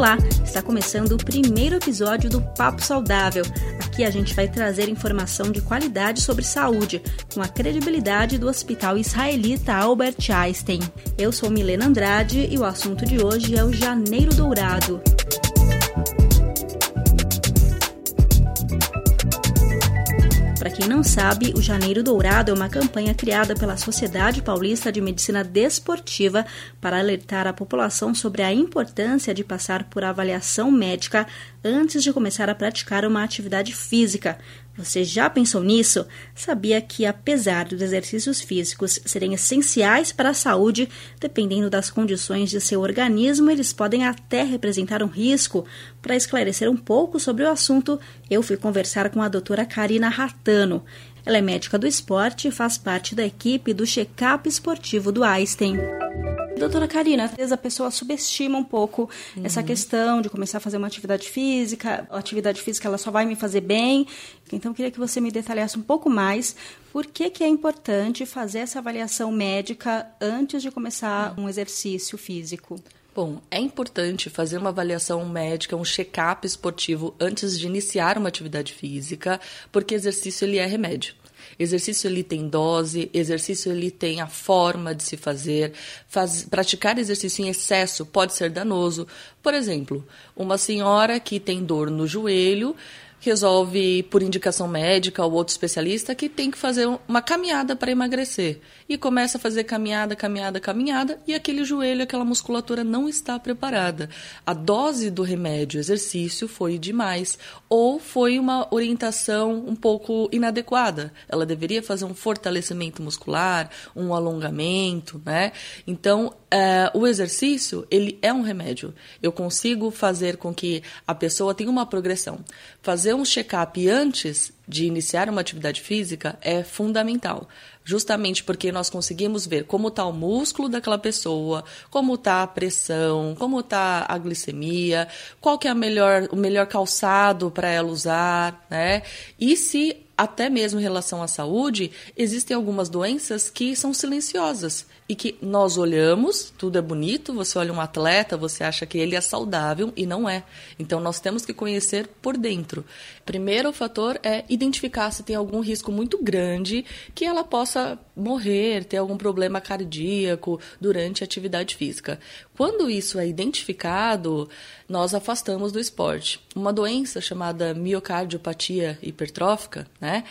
Olá, está começando o primeiro episódio do Papo Saudável. Aqui a gente vai trazer informação de qualidade sobre saúde, com a credibilidade do Hospital Israelita Albert Einstein. Eu sou Milena Andrade e o assunto de hoje é o Janeiro Dourado. Para quem não sabe, o Janeiro Dourado é uma campanha criada pela Sociedade Paulista de Medicina Desportiva para alertar a população sobre a importância de passar por avaliação médica antes de começar a praticar uma atividade física. Você já pensou nisso? Sabia que, apesar dos exercícios físicos serem essenciais para a saúde, dependendo das condições de seu organismo, eles podem até representar um risco? Para esclarecer um pouco sobre o assunto, eu fui conversar com a doutora Karina Ratano. Ela é médica do esporte e faz parte da equipe do check-up esportivo do Einstein. Doutora Karina, às vezes a pessoa subestima um pouco uhum. essa questão de começar a fazer uma atividade física. A atividade física ela só vai me fazer bem. Então, eu queria que você me detalhasse um pouco mais por que, que é importante fazer essa avaliação médica antes de começar um exercício físico. Bom, é importante fazer uma avaliação médica, um check-up esportivo antes de iniciar uma atividade física, porque exercício ele é remédio. Exercício ele tem dose, exercício ele tem a forma de se fazer. Faz, praticar exercício em excesso pode ser danoso. Por exemplo, uma senhora que tem dor no joelho resolve, por indicação médica ou outro especialista, que tem que fazer uma caminhada para emagrecer. E começa a fazer caminhada, caminhada, caminhada, e aquele joelho, aquela musculatura não está preparada. A dose do remédio, exercício, foi demais. Ou foi uma orientação um pouco inadequada. Ela deveria fazer um fortalecimento muscular, um alongamento, né? Então, é, o exercício, ele é um remédio. Eu consigo fazer com que a pessoa tenha uma progressão. Fazer um check-up antes de iniciar uma atividade física é fundamental. Justamente porque nós conseguimos ver como está o músculo daquela pessoa, como está a pressão, como está a glicemia, qual que é melhor, o melhor calçado para ela usar, né? E se até mesmo em relação à saúde, existem algumas doenças que são silenciosas e que nós olhamos, tudo é bonito, você olha um atleta, você acha que ele é saudável e não é. Então nós temos que conhecer por dentro. Primeiro fator é identificar se tem algum risco muito grande que ela possa morrer, ter algum problema cardíaco durante a atividade física. Quando isso é identificado, nós afastamos do esporte. Uma doença chamada miocardiopatia hipertrófica, né?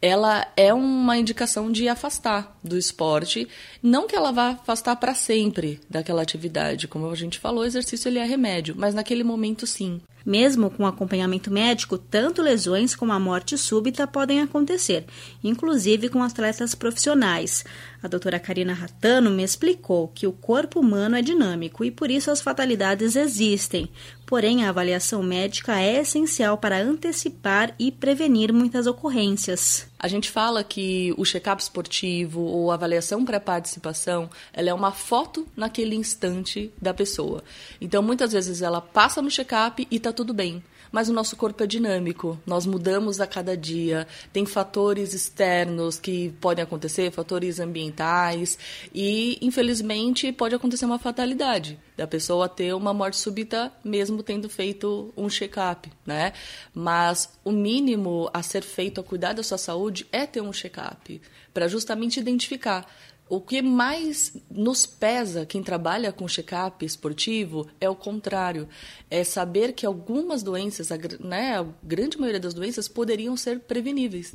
Ela é uma indicação de afastar do esporte, não que ela vá afastar para sempre daquela atividade, como a gente falou, o exercício ele é remédio, mas naquele momento sim. Mesmo com acompanhamento médico, tanto lesões como a morte súbita podem acontecer, inclusive com atletas profissionais. A doutora Karina Ratano me explicou que o corpo humano é dinâmico e por isso as fatalidades existem. Porém, a avaliação médica é essencial para antecipar e prevenir muitas ocorrências. A gente fala que o check-up esportivo ou avaliação pré-participação, ela é uma foto naquele instante da pessoa. Então, muitas vezes ela passa no check-up e está tudo bem mas o nosso corpo é dinâmico, nós mudamos a cada dia, tem fatores externos que podem acontecer, fatores ambientais, e infelizmente pode acontecer uma fatalidade da pessoa ter uma morte súbita mesmo tendo feito um check-up, né? Mas o mínimo a ser feito a cuidar da sua saúde é ter um check-up, para justamente identificar o que mais nos pesa quem trabalha com check-up esportivo é o contrário. É saber que algumas doenças, né, a grande maioria das doenças, poderiam ser preveníveis.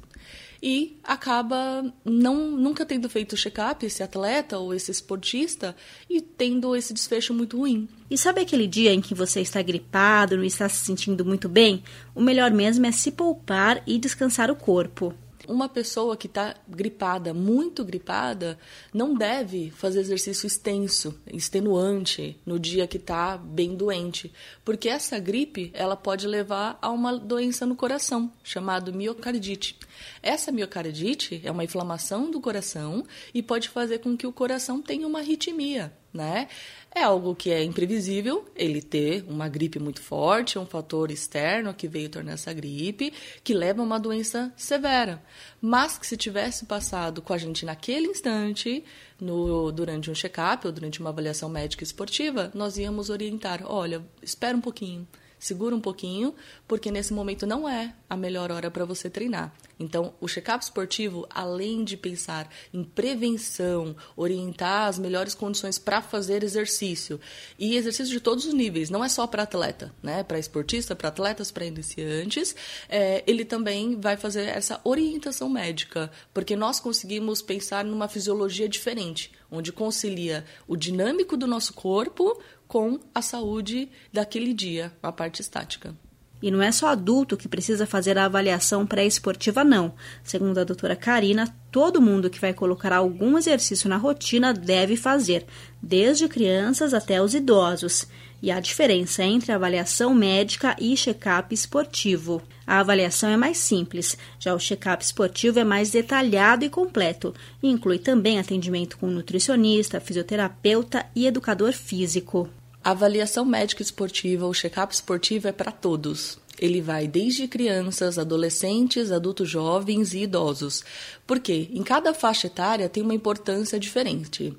E acaba não, nunca tendo feito check-up, esse atleta ou esse esportista, e tendo esse desfecho muito ruim. E sabe aquele dia em que você está gripado, não está se sentindo muito bem? O melhor mesmo é se poupar e descansar o corpo. Uma pessoa que está gripada, muito gripada, não deve fazer exercício extenso, extenuante, no dia que está bem doente, porque essa gripe ela pode levar a uma doença no coração, chamada miocardite. Essa miocardite é uma inflamação do coração e pode fazer com que o coração tenha uma arritmia né? É algo que é imprevisível, ele ter uma gripe muito forte, um fator externo que veio tornar essa gripe, que leva a uma doença severa. Mas que se tivesse passado com a gente naquele instante, no, durante um check-up ou durante uma avaliação médica esportiva, nós íamos orientar: olha, espera um pouquinho segura um pouquinho, porque nesse momento não é a melhor hora para você treinar. Então, o check-up esportivo, além de pensar em prevenção, orientar as melhores condições para fazer exercício, e exercício de todos os níveis, não é só para atleta, né? Para esportista, para atletas, para iniciantes, é, ele também vai fazer essa orientação médica, porque nós conseguimos pensar numa fisiologia diferente, onde concilia o dinâmico do nosso corpo com a saúde daquele dia, a parte estática. E não é só adulto que precisa fazer a avaliação pré-esportiva, não. Segundo a doutora Karina, todo mundo que vai colocar algum exercício na rotina deve fazer, desde crianças até os idosos. E a diferença entre avaliação médica e check-up esportivo. A avaliação é mais simples, já o check-up esportivo é mais detalhado e completo, e inclui também atendimento com nutricionista, fisioterapeuta e educador físico. A avaliação médica esportiva, o check-up esportivo é para todos. Ele vai desde crianças, adolescentes, adultos jovens e idosos. Porque em cada faixa etária tem uma importância diferente.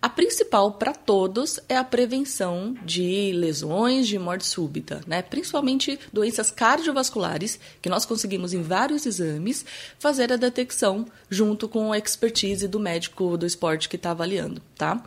A principal para todos é a prevenção de lesões, de morte súbita, né? principalmente doenças cardiovasculares, que nós conseguimos em vários exames fazer a detecção junto com a expertise do médico do esporte que está avaliando. Tá?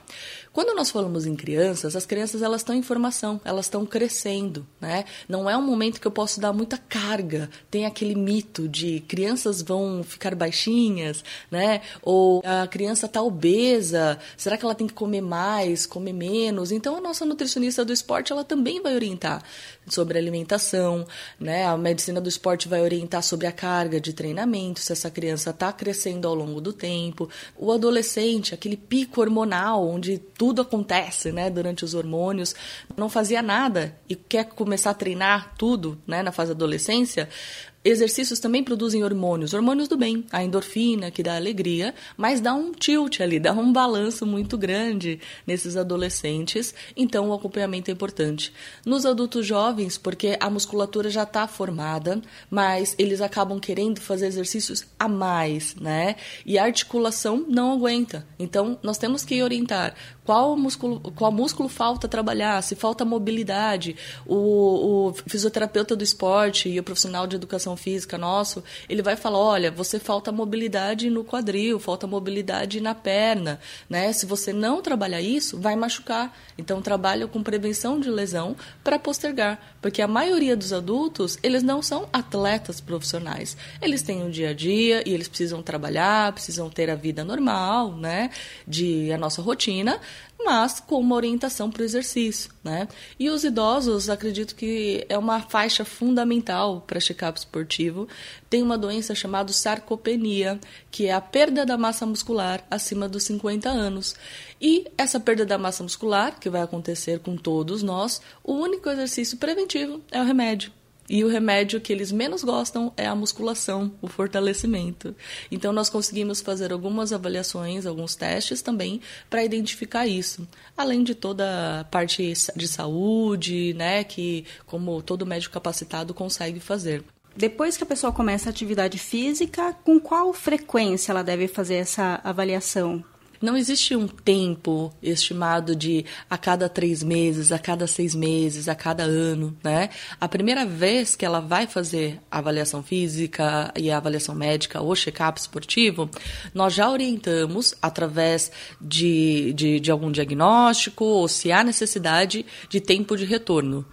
Quando nós falamos em crianças, as crianças elas estão em formação, elas estão crescendo, né? Não é um momento que eu posso dar muita carga. Tem aquele mito de crianças vão ficar baixinhas, né? Ou a criança está obesa, será que ela tem que comer mais, comer menos. Então, a nossa nutricionista do esporte ela também vai orientar sobre alimentação, né? A medicina do esporte vai orientar sobre a carga de treinamento, se essa criança está crescendo ao longo do tempo. O adolescente, aquele pico hormonal onde tudo acontece, né? Durante os hormônios, não fazia nada e quer começar a treinar tudo, né? Na fase da adolescência, Exercícios também produzem hormônios, hormônios do bem, a endorfina, que dá alegria, mas dá um tilt ali, dá um balanço muito grande nesses adolescentes, então o acompanhamento é importante. Nos adultos jovens, porque a musculatura já está formada, mas eles acabam querendo fazer exercícios a mais, né? E a articulação não aguenta. Então, nós temos que orientar qual músculo, qual músculo falta trabalhar, se falta mobilidade. O, o fisioterapeuta do esporte e o profissional de educação física nosso, ele vai falar, olha, você falta mobilidade no quadril, falta mobilidade na perna, né? Se você não trabalhar isso, vai machucar. Então trabalha com prevenção de lesão para postergar, porque a maioria dos adultos, eles não são atletas profissionais. Eles têm um dia a dia e eles precisam trabalhar, precisam ter a vida normal, né? De a nossa rotina, mas com uma orientação para o exercício, né? E os idosos, acredito que é uma faixa fundamental para check-up esportivo. Tem uma doença chamada sarcopenia, que é a perda da massa muscular acima dos 50 anos. E essa perda da massa muscular, que vai acontecer com todos nós, o único exercício preventivo é o remédio. E o remédio que eles menos gostam é a musculação, o fortalecimento. Então, nós conseguimos fazer algumas avaliações, alguns testes também, para identificar isso. Além de toda a parte de saúde, né, que como todo médico capacitado consegue fazer. Depois que a pessoa começa a atividade física, com qual frequência ela deve fazer essa avaliação? Não existe um tempo estimado de a cada três meses, a cada seis meses, a cada ano, né? A primeira vez que ela vai fazer a avaliação física e a avaliação médica ou check-up esportivo, nós já orientamos através de, de, de algum diagnóstico ou se há necessidade de tempo de retorno.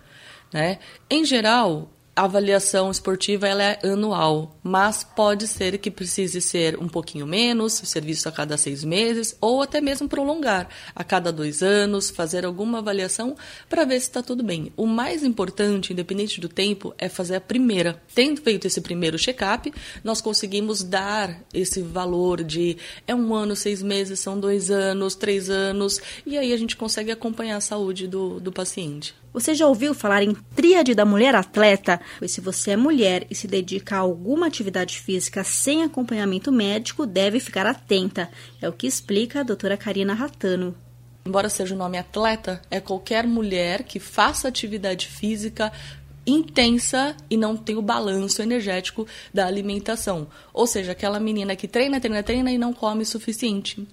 Né? Em geral, a avaliação esportiva ela é anual, mas pode ser que precise ser um pouquinho menos, ser visto a cada seis meses, ou até mesmo prolongar a cada dois anos, fazer alguma avaliação para ver se está tudo bem. O mais importante, independente do tempo, é fazer a primeira. Tendo feito esse primeiro check-up, nós conseguimos dar esse valor de é um ano, seis meses, são dois anos, três anos, e aí a gente consegue acompanhar a saúde do, do paciente. Você já ouviu falar em tríade da mulher atleta? Pois se você é mulher e se dedica a alguma atividade física sem acompanhamento médico, deve ficar atenta. É o que explica a doutora Karina Ratano. embora seja o nome atleta, é qualquer mulher que faça atividade física intensa e não tem o balanço energético da alimentação. Ou seja, aquela menina que treina, treina, treina e não come o suficiente.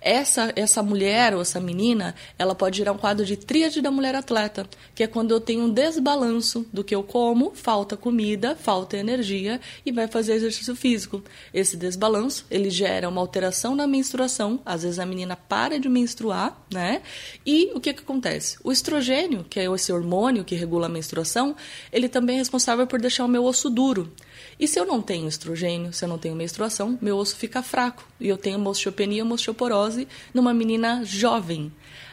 Essa, essa mulher ou essa menina, ela pode gerar um quadro de tríade da mulher atleta, que é quando eu tenho um desbalanço do que eu como, falta comida, falta energia e vai fazer exercício físico. Esse desbalanço, ele gera uma alteração na menstruação, às vezes a menina para de menstruar, né? E o que que acontece? O estrogênio, que é esse hormônio que regula a menstruação, ele também é responsável por deixar o meu osso duro. E se eu não tenho estrogênio, se eu não tenho menstruação, meu osso fica fraco. E eu tenho osteopenia, osteoporose numa menina jovem.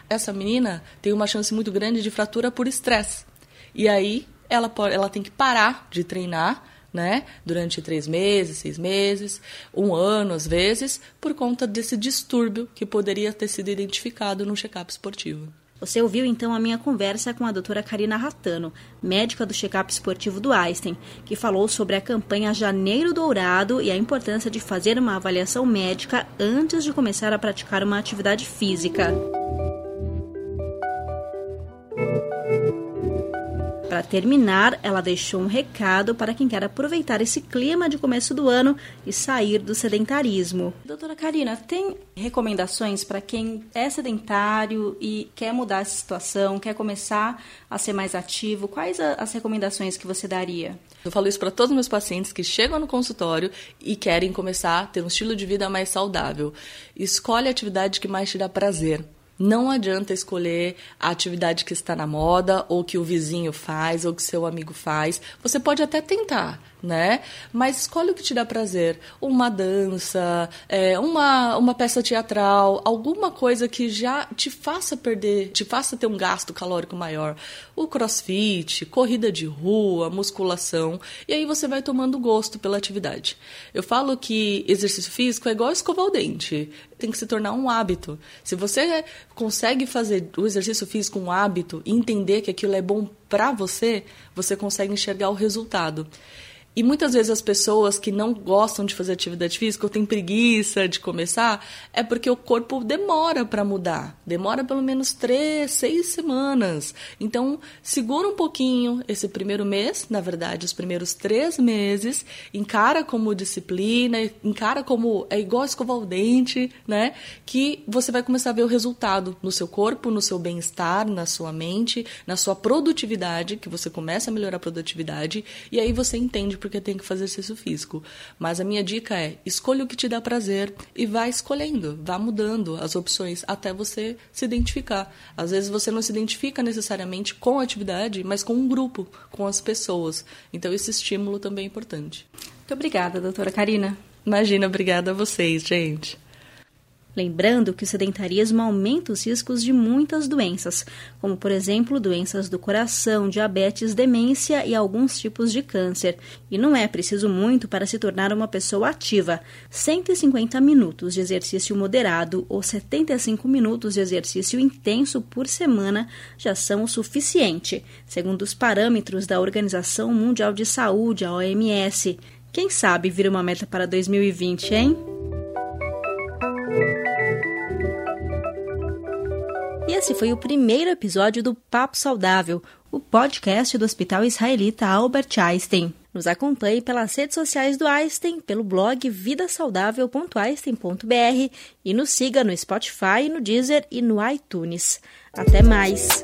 Essa menina tem uma chance muito grande de fratura por estresse. E aí ela, ela tem que parar de treinar né? Durante três meses, seis meses, um ano às vezes, por conta desse distúrbio que poderia ter sido identificado no check-up esportivo. Você ouviu então a minha conversa com a doutora Karina Ratano, médica do check-up esportivo do Einstein, que falou sobre a campanha Janeiro Dourado e a importância de fazer uma avaliação médica antes de começar a praticar uma atividade física. Para terminar, ela deixou um recado para quem quer aproveitar esse clima de começo do ano e sair do sedentarismo. Doutora Karina, tem recomendações para quem é sedentário e quer mudar essa situação, quer começar a ser mais ativo? Quais as recomendações que você daria? Eu falo isso para todos os meus pacientes que chegam no consultório e querem começar a ter um estilo de vida mais saudável. Escolhe a atividade que mais te dá prazer. Não adianta escolher a atividade que está na moda, ou que o vizinho faz, ou que seu amigo faz. Você pode até tentar, né? Mas escolhe o que te dá prazer. Uma dança, é, uma, uma peça teatral, alguma coisa que já te faça perder, te faça ter um gasto calórico maior. O crossfit, corrida de rua, musculação. E aí você vai tomando gosto pela atividade. Eu falo que exercício físico é igual escovar o dente. Tem que se tornar um hábito. Se você consegue fazer o exercício físico um hábito e entender que aquilo é bom para você, você consegue enxergar o resultado. E muitas vezes as pessoas que não gostam de fazer atividade física ou têm preguiça de começar, é porque o corpo demora para mudar. Demora pelo menos três, seis semanas. Então, segura um pouquinho esse primeiro mês, na verdade, os primeiros três meses, encara como disciplina, encara como é igual escovar o dente, né? Que você vai começar a ver o resultado no seu corpo, no seu bem-estar, na sua mente, na sua produtividade, que você começa a melhorar a produtividade, e aí você entende porque tem que fazer exercício físico. Mas a minha dica é: escolha o que te dá prazer e vá escolhendo, vá mudando as opções até você se identificar. Às vezes você não se identifica necessariamente com a atividade, mas com um grupo, com as pessoas. Então esse estímulo também é importante. Muito obrigada, doutora Karina. Imagina, obrigada a vocês, gente. Lembrando que o sedentarismo aumenta os riscos de muitas doenças, como, por exemplo, doenças do coração, diabetes, demência e alguns tipos de câncer. E não é preciso muito para se tornar uma pessoa ativa. 150 minutos de exercício moderado ou 75 minutos de exercício intenso por semana já são o suficiente, segundo os parâmetros da Organização Mundial de Saúde, a OMS. Quem sabe vira uma meta para 2020, hein? E esse foi o primeiro episódio do Papo Saudável, o podcast do Hospital Israelita Albert Einstein. Nos acompanhe pelas redes sociais do Einstein, pelo blog vidasaudável.einstein.br e nos siga no Spotify, no Deezer e no iTunes. Até mais!